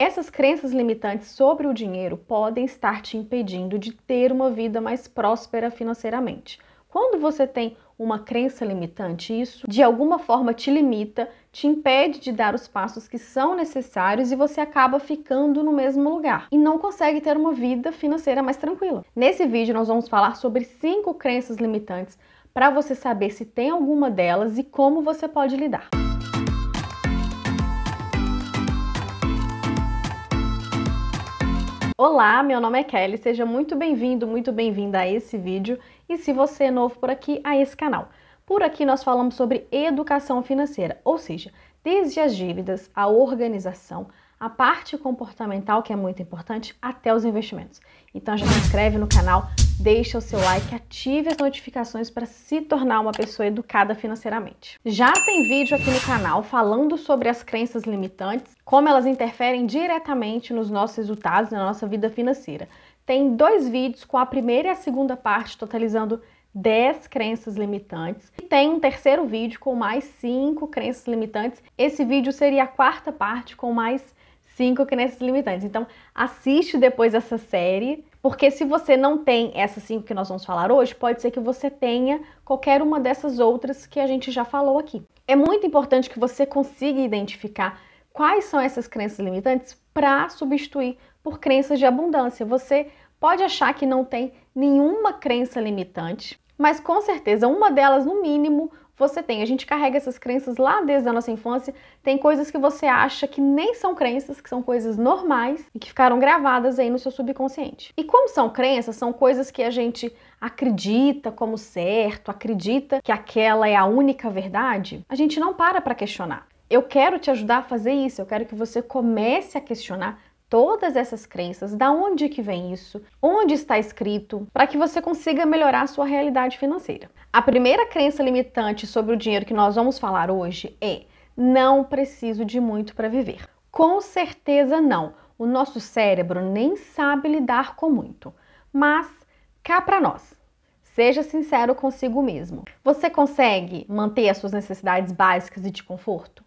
Essas crenças limitantes sobre o dinheiro podem estar te impedindo de ter uma vida mais próspera financeiramente. Quando você tem uma crença limitante, isso de alguma forma te limita, te impede de dar os passos que são necessários e você acaba ficando no mesmo lugar e não consegue ter uma vida financeira mais tranquila. Nesse vídeo nós vamos falar sobre cinco crenças limitantes para você saber se tem alguma delas e como você pode lidar. Olá, meu nome é Kelly, seja muito bem-vindo, muito bem-vinda a esse vídeo e se você é novo por aqui, a esse canal. Por aqui nós falamos sobre educação financeira, ou seja, desde as dívidas, a organização, a parte comportamental, que é muito importante, até os investimentos. Então já se inscreve no canal, deixa o seu like, ative as notificações para se tornar uma pessoa educada financeiramente. Já tem vídeo aqui no canal falando sobre as crenças limitantes, como elas interferem diretamente nos nossos resultados, na nossa vida financeira. Tem dois vídeos com a primeira e a segunda parte, totalizando 10 crenças limitantes. E tem um terceiro vídeo com mais 5 crenças limitantes. Esse vídeo seria a quarta parte com mais 5 crenças limitantes. Então, assiste depois essa série porque se você não tem essas cinco que nós vamos falar hoje, pode ser que você tenha qualquer uma dessas outras que a gente já falou aqui. É muito importante que você consiga identificar quais são essas crenças limitantes para substituir por crenças de abundância. Você pode achar que não tem nenhuma crença limitante, mas com certeza uma delas, no mínimo, você tem. A gente carrega essas crenças lá desde a nossa infância. Tem coisas que você acha que nem são crenças, que são coisas normais e que ficaram gravadas aí no seu subconsciente. E como são crenças, são coisas que a gente acredita como certo, acredita que aquela é a única verdade, a gente não para para questionar. Eu quero te ajudar a fazer isso, eu quero que você comece a questionar todas essas crenças, da onde que vem isso, onde está escrito, para que você consiga melhorar a sua realidade financeira. A primeira crença limitante sobre o dinheiro que nós vamos falar hoje é: não preciso de muito para viver. Com certeza não. O nosso cérebro nem sabe lidar com muito. Mas cá para nós. Seja sincero consigo mesmo. Você consegue manter as suas necessidades básicas e de conforto?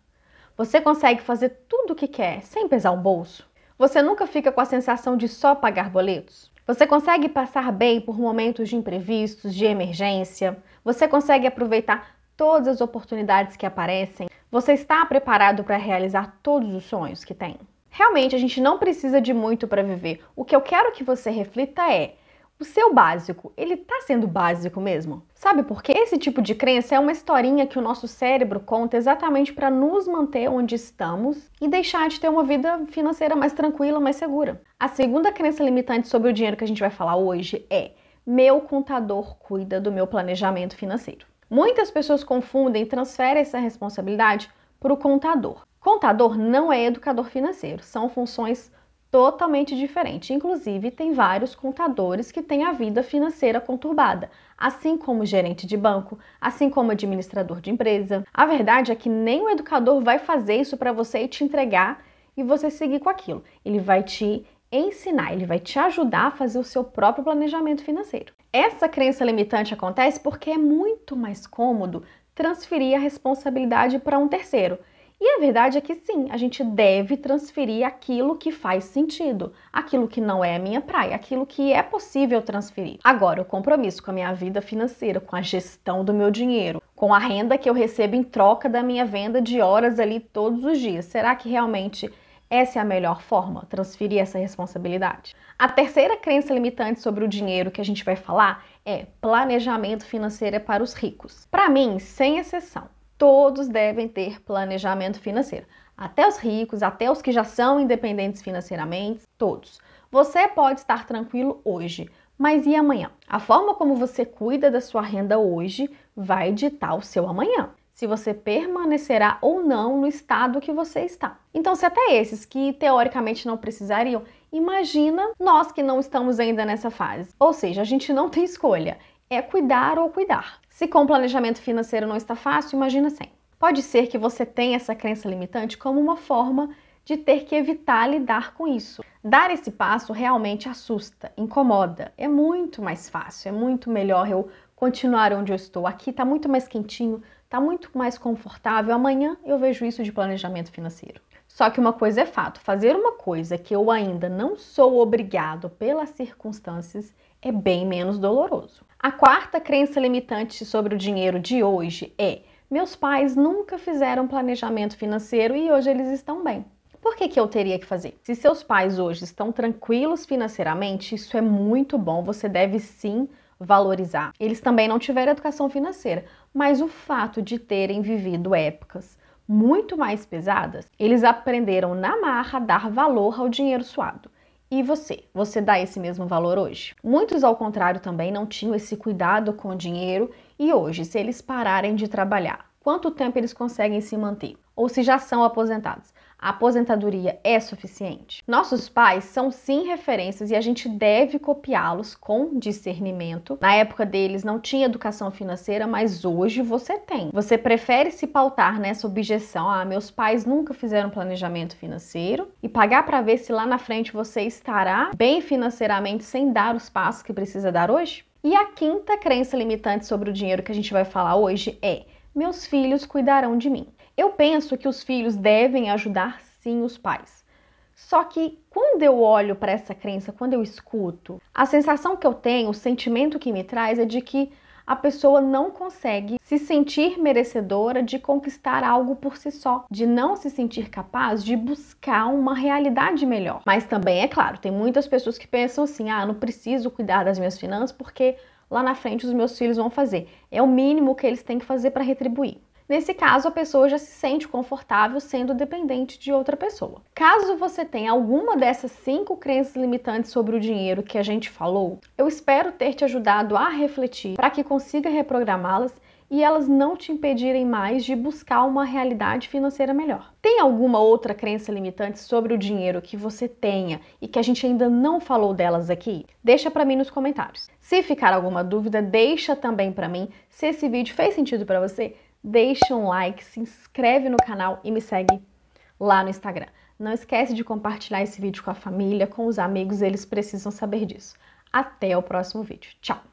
Você consegue fazer tudo o que quer sem pesar o bolso? Você nunca fica com a sensação de só pagar boletos? Você consegue passar bem por momentos de imprevistos, de emergência? Você consegue aproveitar todas as oportunidades que aparecem? Você está preparado para realizar todos os sonhos que tem? Realmente a gente não precisa de muito para viver. O que eu quero que você reflita é: o seu básico, ele está sendo básico mesmo? Sabe por quê? Esse tipo de crença é uma historinha que o nosso cérebro conta exatamente para nos manter onde estamos e deixar de ter uma vida financeira mais tranquila, mais segura. A segunda crença limitante sobre o dinheiro que a gente vai falar hoje é: meu contador cuida do meu planejamento financeiro. Muitas pessoas confundem e transferem essa responsabilidade para o contador. Contador não é educador financeiro, são funções totalmente diferente. Inclusive, tem vários contadores que têm a vida financeira conturbada, assim como gerente de banco, assim como administrador de empresa. A verdade é que nem o educador vai fazer isso para você e te entregar e você seguir com aquilo. Ele vai te ensinar, ele vai te ajudar a fazer o seu próprio planejamento financeiro. Essa crença limitante acontece porque é muito mais cômodo transferir a responsabilidade para um terceiro. E a verdade é que sim, a gente deve transferir aquilo que faz sentido, aquilo que não é a minha praia, aquilo que é possível transferir. Agora, o compromisso com a minha vida financeira, com a gestão do meu dinheiro, com a renda que eu recebo em troca da minha venda de horas ali todos os dias, será que realmente essa é a melhor forma, transferir essa responsabilidade? A terceira crença limitante sobre o dinheiro que a gente vai falar é planejamento financeiro é para os ricos. Para mim, sem exceção todos devem ter planejamento financeiro. Até os ricos, até os que já são independentes financeiramente, todos. Você pode estar tranquilo hoje, mas e amanhã? A forma como você cuida da sua renda hoje vai ditar o seu amanhã. Se você permanecerá ou não no estado que você está. Então, se até esses que teoricamente não precisariam, imagina nós que não estamos ainda nessa fase. Ou seja, a gente não tem escolha é cuidar ou cuidar. Se com planejamento financeiro não está fácil, imagina sem. Pode ser que você tenha essa crença limitante como uma forma de ter que evitar lidar com isso. Dar esse passo realmente assusta, incomoda. É muito mais fácil, é muito melhor eu continuar onde eu estou. Aqui está muito mais quentinho, está muito mais confortável. Amanhã eu vejo isso de planejamento financeiro. Só que uma coisa é fato: fazer uma coisa que eu ainda não sou obrigado pelas circunstâncias é bem menos doloroso. A quarta crença limitante sobre o dinheiro de hoje é: meus pais nunca fizeram planejamento financeiro e hoje eles estão bem. Por que, que eu teria que fazer? Se seus pais hoje estão tranquilos financeiramente, isso é muito bom, você deve sim valorizar. Eles também não tiveram educação financeira, mas o fato de terem vivido épocas muito mais pesadas, eles aprenderam na marra a dar valor ao dinheiro suado. E você? Você dá esse mesmo valor hoje? Muitos, ao contrário, também não tinham esse cuidado com o dinheiro e hoje, se eles pararem de trabalhar, quanto tempo eles conseguem se manter? Ou se já são aposentados? A aposentadoria é suficiente? Nossos pais são sim referências e a gente deve copiá-los com discernimento. Na época deles não tinha educação financeira, mas hoje você tem. Você prefere se pautar nessa objeção: ah, meus pais nunca fizeram planejamento financeiro e pagar para ver se lá na frente você estará bem financeiramente sem dar os passos que precisa dar hoje? E a quinta crença limitante sobre o dinheiro que a gente vai falar hoje é: meus filhos cuidarão de mim. Eu penso que os filhos devem ajudar sim os pais. Só que quando eu olho para essa crença, quando eu escuto, a sensação que eu tenho, o sentimento que me traz é de que a pessoa não consegue se sentir merecedora de conquistar algo por si só, de não se sentir capaz de buscar uma realidade melhor. Mas também é claro, tem muitas pessoas que pensam assim: "Ah, não preciso cuidar das minhas finanças porque lá na frente os meus filhos vão fazer". É o mínimo que eles têm que fazer para retribuir. Nesse caso, a pessoa já se sente confortável sendo dependente de outra pessoa. Caso você tenha alguma dessas cinco crenças limitantes sobre o dinheiro que a gente falou, eu espero ter te ajudado a refletir para que consiga reprogramá-las e elas não te impedirem mais de buscar uma realidade financeira melhor. Tem alguma outra crença limitante sobre o dinheiro que você tenha e que a gente ainda não falou delas aqui? Deixa para mim nos comentários. Se ficar alguma dúvida, deixa também para mim. Se esse vídeo fez sentido para você, deixa um like, se inscreve no canal e me segue lá no Instagram. Não esquece de compartilhar esse vídeo com a família, com os amigos, eles precisam saber disso. Até o próximo vídeo. Tchau!